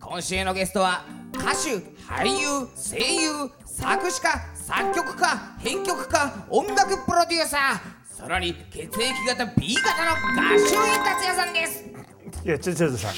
今週のゲストは歌手俳優声優作詞家作曲家編曲家音楽プロデューサーさらに血液型 B 型の合衆院達也さんです。いやちょちょっとさ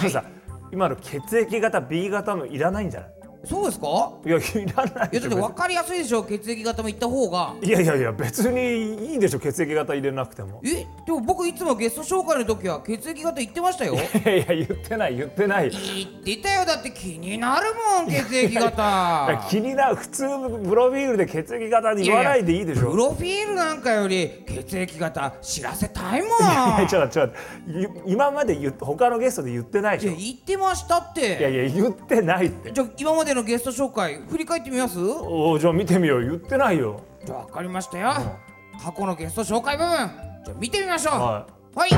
あのさ今の血液型 B 型のいらないんじゃない？そうですか？いやいらないいやだって分かりやすいでしょ？血液型も言った方が。いやいやいや別にいいでしょ血液型入れなくても。え？でも僕いつもゲスト紹介の時は血液型言ってましたよ。いやいや言ってない言ってない。言ってたよ。だって気になるもん血液型。気になる普通プロフィールで血液型に言わないでいいでしょ。プロフィールなんかより血液型知らせたいもん。いやちょっとちょっとゆ今まで他のゲストで言ってないでしょ。いや言ってましたって。いやいや言ってないって。じゃあ今までのゲスト紹介振り返ってみます？おおじゃあ見てみよう。言ってないよ。じゃあ分かりましたよ、過去のゲスト紹介部分。じゃあ見てみましょう。ははい。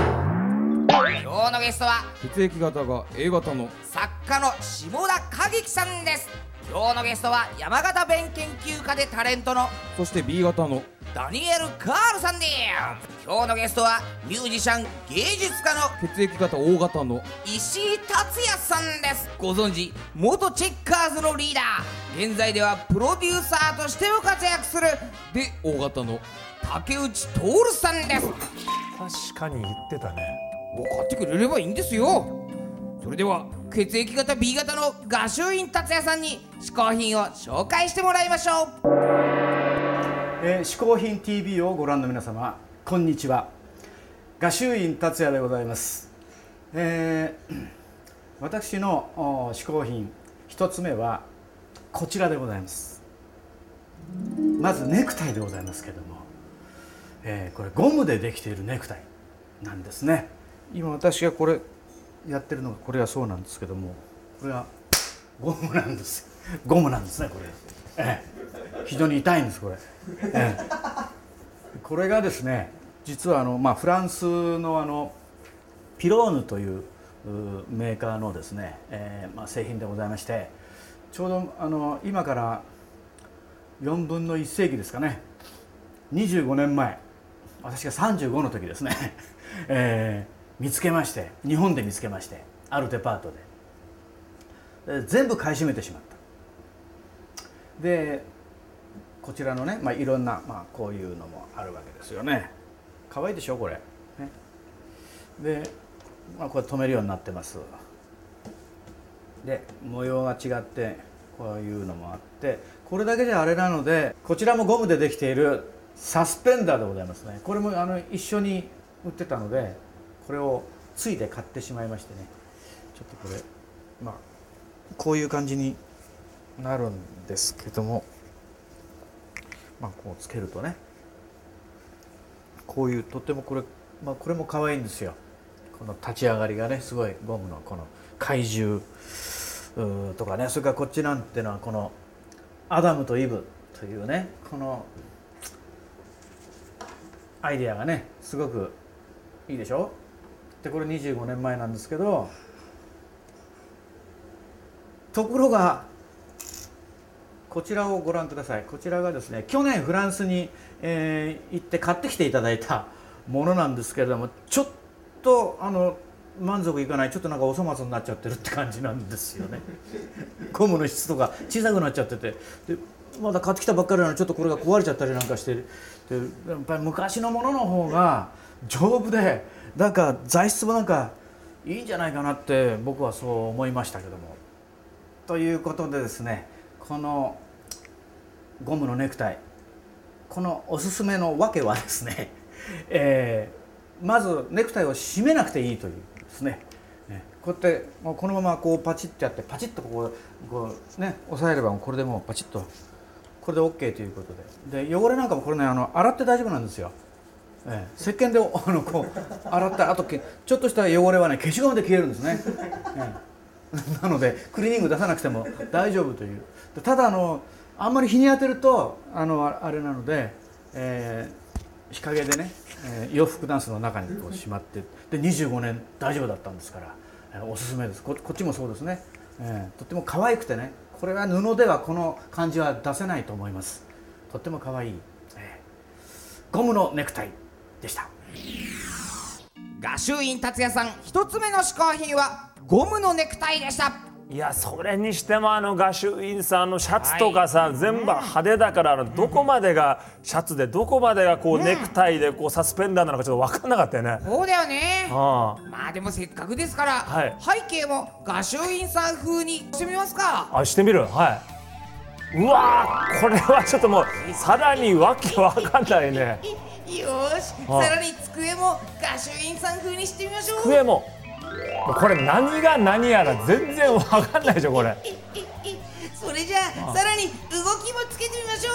今日のゲストは？血液型が A 型の作家の下田景樹さんです。今日のゲストは山形弁研究家でタレントのそして B 型のダニエル・カールさんです。今日のゲストはミュージシャン芸術家の血液型 O 型の石井達也さんです。ご存知元チェッカーズのリーダー。現在ではプロデューサーとしても活躍する。で O 型の竹内徹さんです。確かに言ってたね。分かってくれればいいんですよ。それでは血液型 B 型の画集院達也さんに嗜好品を紹介してもらいましょうえー、嗜好品 TV をご覧の皆様こんにちは。画集院達也でございます、えー 私のお嗜好品一つ目はこちらでございます。まずネクタイでございますけども、えーこれゴムでできているネクタイなんですね。今私がこれやってるのがこれはそうなんですけどもこれはゴムなんです。ゴムなんですねこれ、ええ非常に痛いんですこれ、ええ。これがですね実はあの、まあ、フランスのあのピローヌといううメーカーのですね、えーまあ、製品でございましてちょうどあの今から4分の1世紀ですかね。25年前。私が35の時ですね、えー見つけまして日本で見つけましてあるデパートで。で全部買い占めてしまった。でこちらのね、まあ、いろんな、まあ、こういうのもあるわけですよね。可愛いでしょこれ、ね、で、まあ、これ止めるようになってます。で模様が違ってこういうのもあってこれだけじゃあれなのでこちらもゴムでできているサスペンダーでございますね。これもあの一緒に売ってたのでこれをついで買ってしまいましてね。ちょっとこれまあこういう感じになるんですけども。まあこうつけるとね。こういうとってもこれ、まあ、これも可愛いんですよ。この立ち上がりがねすごいゴムのこの怪獣とかね。それからこっちなんてのはこのアダムとイブというねこのアイデアがねすごくいいでしょ。でこれ25年前なんですけどところがこちらをご覧ください。こちらがですね去年フランスに、えー行って買ってきていただいたものなんですけれどもちょっとあの満足いかないちょっとなんかお粗末になっちゃってるって感じなんですよね。ゴムの質とか小さくなっちゃってて。でまだ買ってきたばっかりなのにちょっとこれが壊れちゃったりなんかしてでやっぱり昔のものの方が丈夫でなんか材質もなんかいいんじゃないかなって僕はそう思いましたけども。ということでですねこのゴムのネクタイ。このおすすめのわけはですね、えーまずネクタイを締めなくていいというですね。こうやってもうこのままこうパチッとやってパチッとこここうね押さえればこれでもうパチッと。これで OK ということで。で汚れなんかもこれねあの洗って大丈夫なんですよ。ええ、石鹸で あのこう洗ったあとちょっとした汚れはね消しゴムで消えるんですね。ええなのでクリーニング出さなくても大丈夫という。ただあのあんまり日に当てるとあのあれなので、えー日陰でね、えー洋服ダンスの中にこうしまってで25年大丈夫だったんですから、えーおすすめです。こっちもそうですね、えーとっても可愛くてねこれは布ではこの感じは出せないと思います。とっても可愛い、えーゴムのネクタイでした。画集院達也さん一つ目の嗜好品はゴムのネクタイでした。いやそれにしてもあの画集院さんのシャツとかさ、全部派手だからどこまでがシャツでどこまでがこうネクタイでこうサスペンダーなのかちょっと分かんなかったよね。そうだよね。あまあでもせっかくですから、はい。背景も画集院さん風にしてみますか。あしてみる？はい。うわーこれはちょっともうさらにわけわかんないね。よーし。あさらに机も画集院さん風にしてみましょう。机もこれ何が何やら全然わかんないでしょこれ。それじゃあさらに動きもつけてみましょ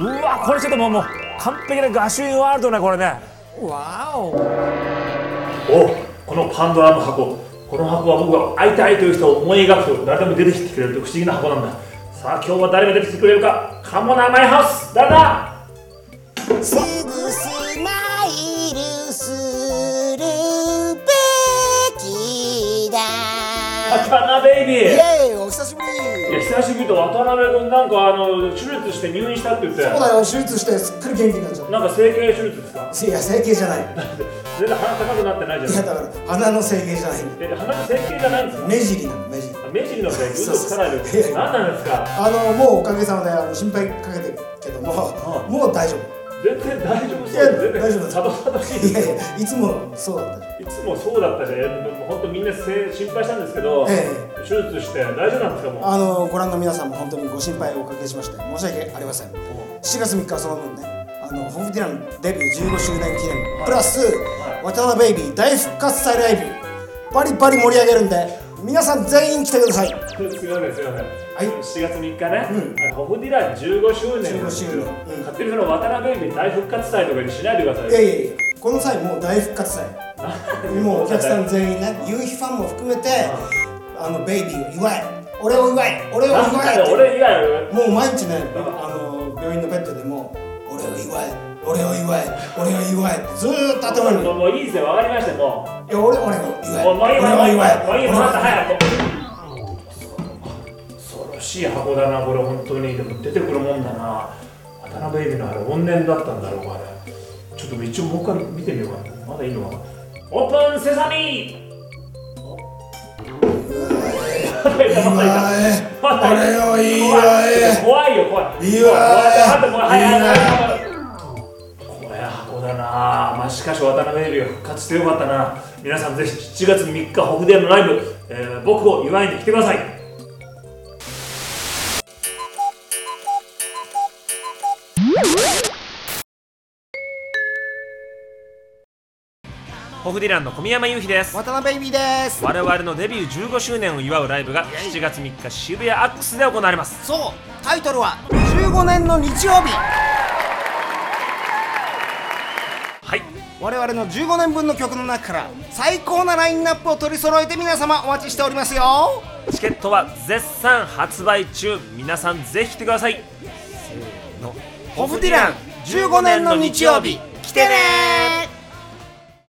う。わこれちょっともうもう完璧な画集院ワールドねこれね。うわお。おこのパンドラの箱。この箱は僕が会いたいという人を思い描くと誰でも出てきてくれると不思議な箱なんだ。さあ今日は誰が出てきてくれるかカモナマイハウス誰だ？渡辺ベイビーイエーイお久しぶり。いや久しぶりと渡辺君なんかあの手術して入院したって言って。そうだよ手術してすっかり元気になっちゃっなんか整形手術ですか？たいや整形じゃない。い全然鼻高くなってないじゃないやだから鼻の整形じゃない。え鼻の整形じゃないんですか？目尻なの目尻。あ目尻の整形？嘘つかないで何なんですか？あのもうおかげさまであの心配かけてるけどもあもう大丈全然大丈夫そう全然大丈夫。ですさどさどしい夫いつもそうだった。いつもそうだったで、本当みんなせ心配したんですけど、え手術して大丈夫なんですかもう？あのご覧の皆さんも本当にご心配をおかけしまして申し訳ありません。7月3日はその分ねあのホフディランデビュー15周年記念。プラス渡辺ベイビー大復活祭ライブバリバリ盛り上げるんで皆さん全員来てください。すいませんすいません。はい。7月3日ね、あのホフディラン15周年なんですけど、15周年。うん勝手にその渡辺ベイビー大復活祭とかにしないでください。いやいやいやこの際もう大復活祭。もうお客さん全員ね夕日ファンも含めてあのベイビーを祝い俺を祝い俺を祝いなんかって俺以外もう毎日ねあの病院のベッドでも俺を祝い俺を祝い俺を祝いってずーっと頭にいもうもういいですよ、わかりましたもや俺俺を祝いう。もうもういい俺を祝いもういいもういいもういい俺をもういい早祝いく。恐ろしい箱だな、これ本当に。でも出てくるもんだな。渡辺ベイビーのあれ、怨念だったんだろうか。ちょっと一応もう一回見てみようかな。まだいいのかな。オープンセサミ俺を祝い怖いよ怖いいいわ怖い待ってもうはいはいはい怖い箱だなまあしかし渡辺エビが復活してよかったな。皆さんぜひ7月3日北電のライブ、えー僕を祝いに来てください。ホフディランの小宮山雄飛です。渡辺ベイビーです。我々のデビュー15周年を祝うライブが7月3日渋谷アックスで行われます。そう。タイトルは15年の日曜日はい。我々の15年分の曲の中から最高なラインナップを取り揃えて皆様お待ちしておりますよ。チケットは絶賛発売中。皆さんぜひ来てください。せーの。ホフディラン15年の日曜日。来てねー